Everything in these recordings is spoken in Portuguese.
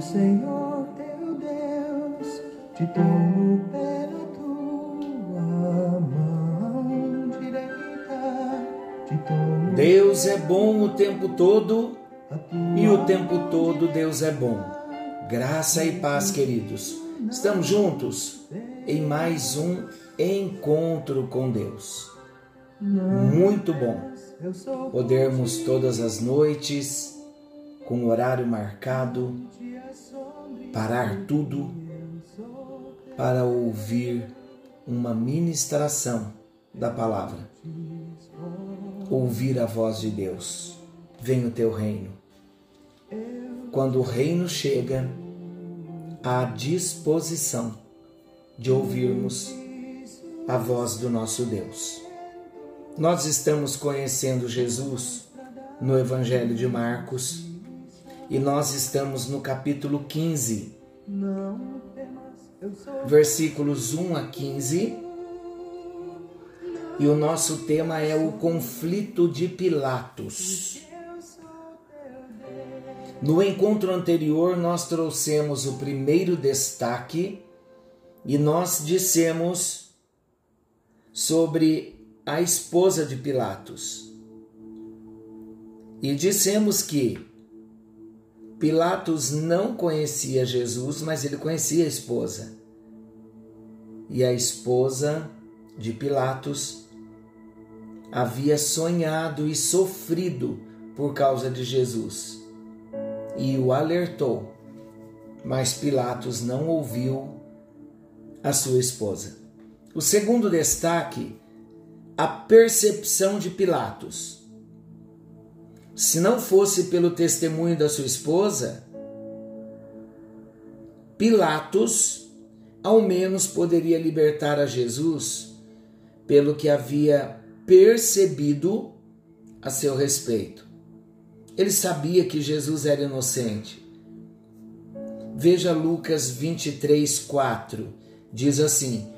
Senhor teu Deus te tomo pela tua mão direita. Deus é bom o tempo todo e o tempo todo Deus é bom. Graça e paz, queridos. Estamos juntos em mais um encontro com Deus. Muito bom podermos todas as noites, com o horário marcado, parar tudo para ouvir uma ministração da palavra. Ouvir a voz de Deus. Vem o teu reino. Quando o reino chega, à disposição de ouvirmos a voz do nosso Deus. Nós estamos conhecendo Jesus no Evangelho de Marcos e nós estamos no capítulo 15, não temas, eu sou versículos 1 a 15. E o nosso tema é o conflito de Pilatos. No encontro anterior, nós trouxemos o primeiro destaque e nós dissemos sobre a esposa de Pilatos. E dissemos que Pilatos não conhecia Jesus, mas ele conhecia a esposa. E a esposa de Pilatos havia sonhado e sofrido por causa de Jesus. E o alertou, mas Pilatos não ouviu a sua esposa. O segundo destaque a percepção de Pilatos. Se não fosse pelo testemunho da sua esposa, Pilatos ao menos poderia libertar a Jesus pelo que havia percebido a seu respeito. Ele sabia que Jesus era inocente. Veja Lucas 23, 4. Diz assim: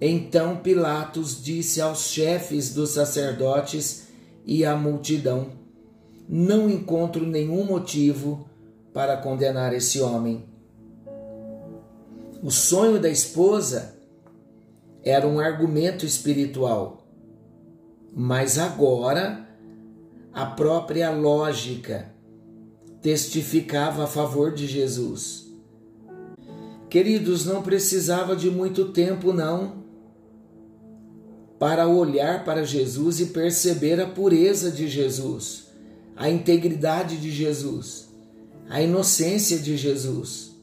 então Pilatos disse aos chefes dos sacerdotes e à multidão: Não encontro nenhum motivo para condenar esse homem. O sonho da esposa era um argumento espiritual, mas agora a própria lógica testificava a favor de Jesus. Queridos, não precisava de muito tempo, não para olhar para Jesus e perceber a pureza de Jesus, a integridade de Jesus, a inocência de Jesus.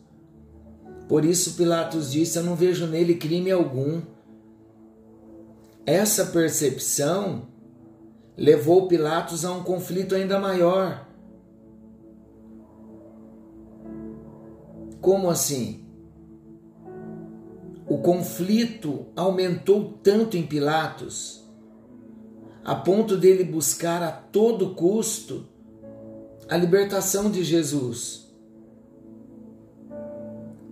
Por isso Pilatos disse: Eu não vejo nele crime algum. Essa percepção levou Pilatos a um conflito ainda maior. Como assim? O conflito aumentou tanto em Pilatos, a ponto dele buscar a todo custo a libertação de Jesus.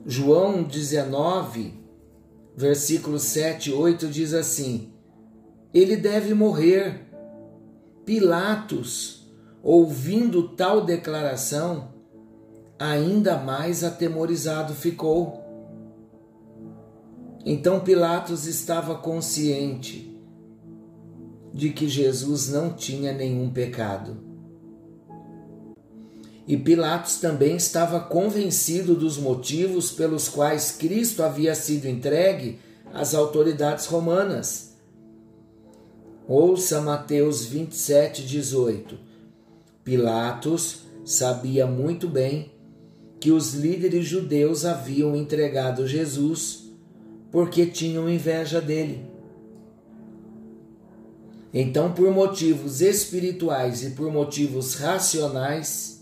João 19, versículos 7 e 8 diz assim: Ele deve morrer. Pilatos, ouvindo tal declaração, ainda mais atemorizado ficou. Então Pilatos estava consciente de que Jesus não tinha nenhum pecado. E Pilatos também estava convencido dos motivos pelos quais Cristo havia sido entregue às autoridades romanas. Ouça Mateus 27, 18. Pilatos sabia muito bem que os líderes judeus haviam entregado Jesus porque tinham inveja dele. Então, por motivos espirituais e por motivos racionais,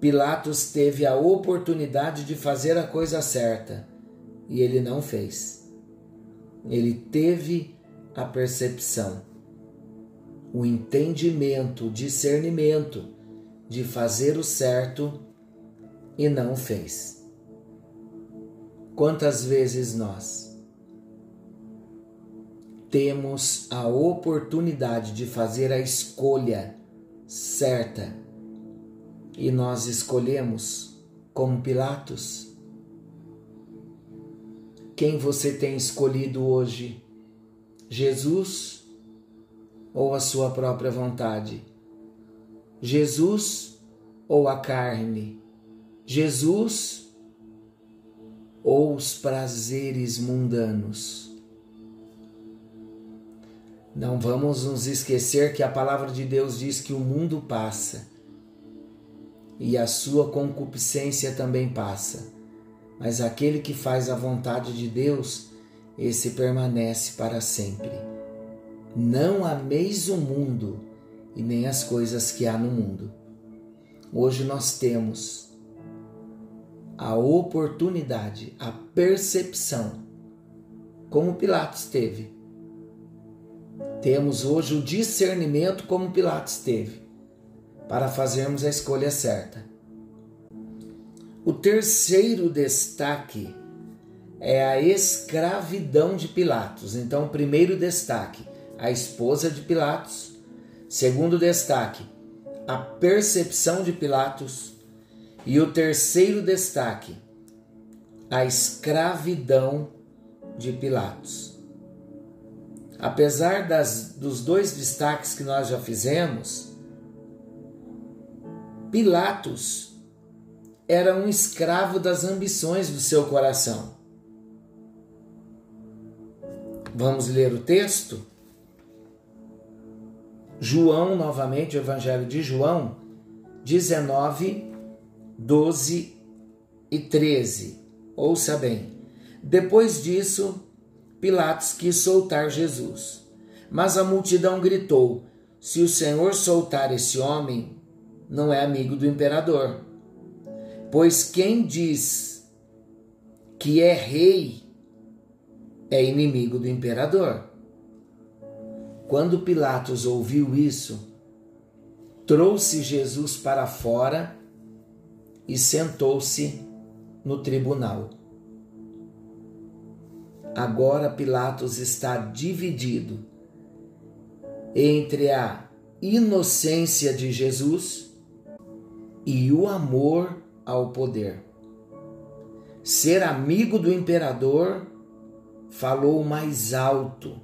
Pilatos teve a oportunidade de fazer a coisa certa e ele não fez. Ele teve a percepção, o entendimento, o discernimento de fazer o certo e não fez. Quantas vezes nós temos a oportunidade de fazer a escolha certa e nós escolhemos como Pilatos? Quem você tem escolhido hoje? Jesus ou a sua própria vontade? Jesus ou a carne? Jesus ou os prazeres mundanos? Não vamos nos esquecer que a palavra de Deus diz que o mundo passa e a sua concupiscência também passa mas aquele que faz a vontade de Deus, esse permanece para sempre. Não ameis o mundo e nem as coisas que há no mundo. Hoje nós temos a oportunidade, a percepção, como Pilatos teve. Temos hoje o discernimento, como Pilatos teve, para fazermos a escolha certa. O terceiro destaque é a escravidão de Pilatos. Então, primeiro destaque, a esposa de Pilatos. Segundo destaque, a percepção de Pilatos. E o terceiro destaque, a escravidão de Pilatos. Apesar das, dos dois destaques que nós já fizemos, Pilatos era um escravo das ambições do seu coração. Vamos ler o texto? João, novamente, o Evangelho de João, 19, 12 e 13. Ouça bem. Depois disso, Pilatos quis soltar Jesus. Mas a multidão gritou: Se o Senhor soltar esse homem, não é amigo do imperador. Pois quem diz que é rei é inimigo do imperador. Quando Pilatos ouviu isso, trouxe Jesus para fora e sentou-se no tribunal. Agora Pilatos está dividido entre a inocência de Jesus e o amor ao poder. Ser amigo do imperador falou mais alto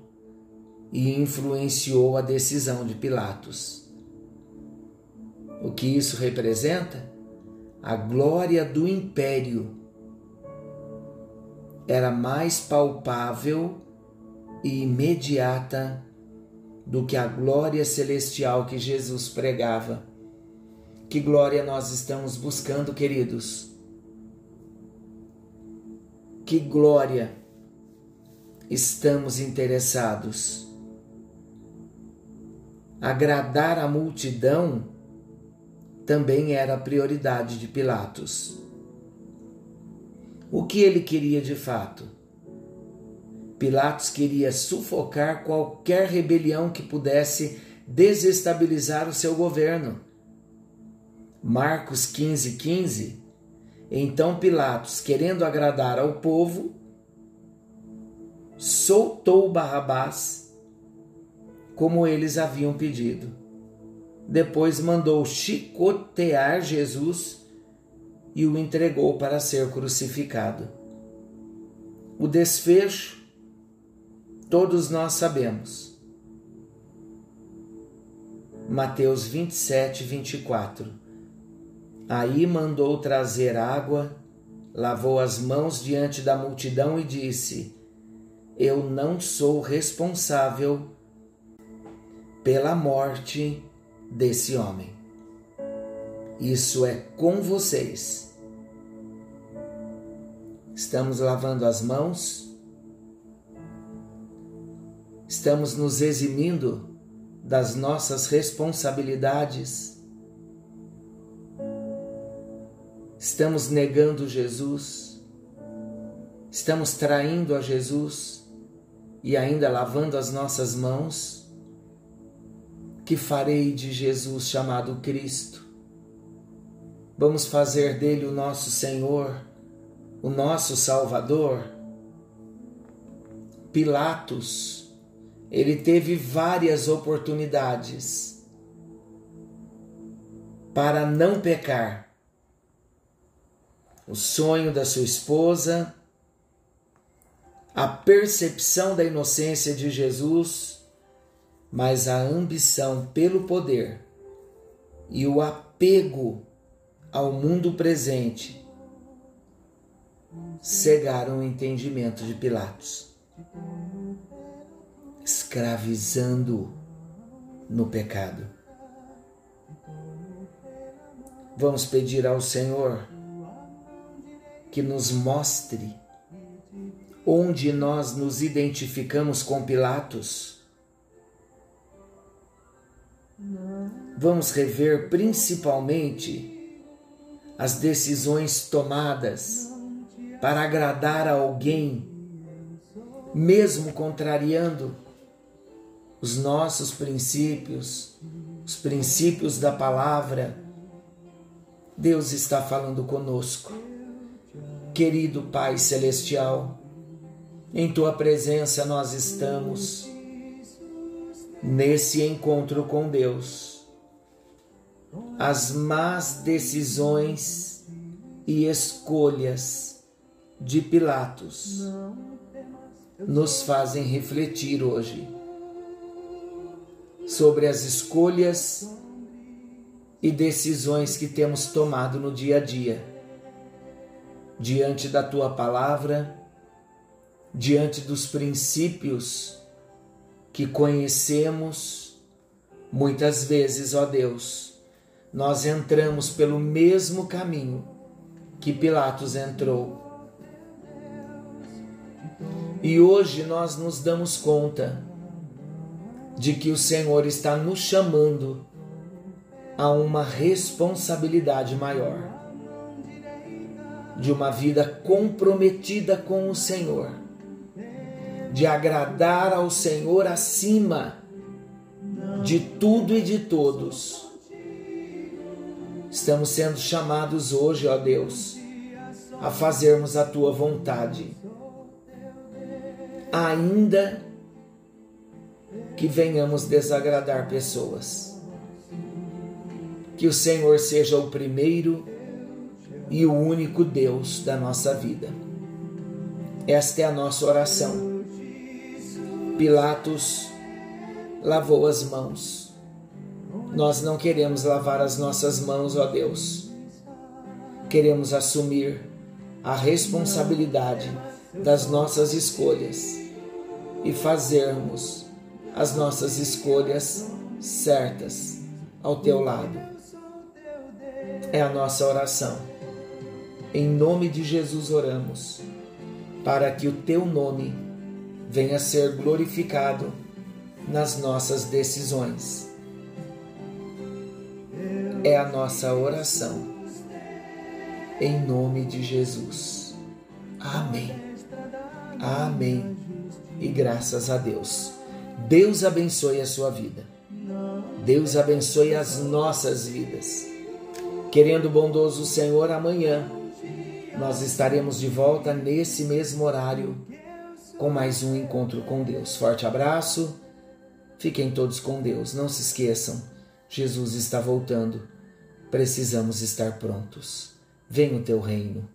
e influenciou a decisão de Pilatos. O que isso representa? A glória do império era mais palpável e imediata do que a glória celestial que Jesus pregava que glória nós estamos buscando, queridos? Que glória estamos interessados? Agradar a multidão também era a prioridade de Pilatos. O que ele queria de fato? Pilatos queria sufocar qualquer rebelião que pudesse desestabilizar o seu governo. Marcos 15, 15. Então Pilatos, querendo agradar ao povo, soltou Barrabás, como eles haviam pedido. Depois mandou chicotear Jesus e o entregou para ser crucificado. O desfecho, todos nós sabemos. Mateus 27, 24. Aí mandou trazer água, lavou as mãos diante da multidão e disse: Eu não sou responsável pela morte desse homem. Isso é com vocês. Estamos lavando as mãos, estamos nos eximindo das nossas responsabilidades Estamos negando Jesus, estamos traindo a Jesus e ainda lavando as nossas mãos. Que farei de Jesus chamado Cristo? Vamos fazer dele o nosso Senhor, o nosso Salvador? Pilatos, ele teve várias oportunidades para não pecar o sonho da sua esposa, a percepção da inocência de Jesus, mas a ambição pelo poder e o apego ao mundo presente cegaram o entendimento de Pilatos, escravizando no pecado. Vamos pedir ao Senhor que nos mostre onde nós nos identificamos com Pilatos. Vamos rever principalmente as decisões tomadas para agradar a alguém, mesmo contrariando os nossos princípios, os princípios da palavra. Deus está falando conosco. Querido Pai Celestial, em tua presença nós estamos nesse encontro com Deus. As más decisões e escolhas de Pilatos nos fazem refletir hoje sobre as escolhas e decisões que temos tomado no dia a dia, diante da tua palavra diante dos princípios que conhecemos, muitas vezes, ó Deus, nós entramos pelo mesmo caminho que Pilatos entrou. E hoje nós nos damos conta de que o Senhor está nos chamando a uma responsabilidade maior, de uma vida comprometida com o Senhor de agradar ao Senhor acima de tudo e de todos. Estamos sendo chamados hoje, ó Deus, a fazermos a tua vontade, ainda que venhamos desagradar pessoas. Que o Senhor seja o primeiro e o único Deus da nossa vida. Esta é a nossa oração Pilatos lavou as mãos. Nós não queremos lavar as nossas mãos, ó Deus. Queremos assumir a responsabilidade das nossas escolhas e fazermos as nossas escolhas certas ao teu lado. É a nossa oração. Em nome de Jesus oramos, para que o teu nome venha ser glorificado nas nossas decisões. É a nossa oração. Em nome de Jesus. Amém. Amém. E graças a Deus. Deus abençoe a sua vida. Deus abençoe as nossas vidas. Querendo bondoso Senhor, amanhã nós estaremos de volta nesse mesmo horário com mais um encontro com Deus. Forte abraço, fiquem todos com Deus. Não se esqueçam, Jesus está voltando. Precisamos estar prontos. Venha o teu reino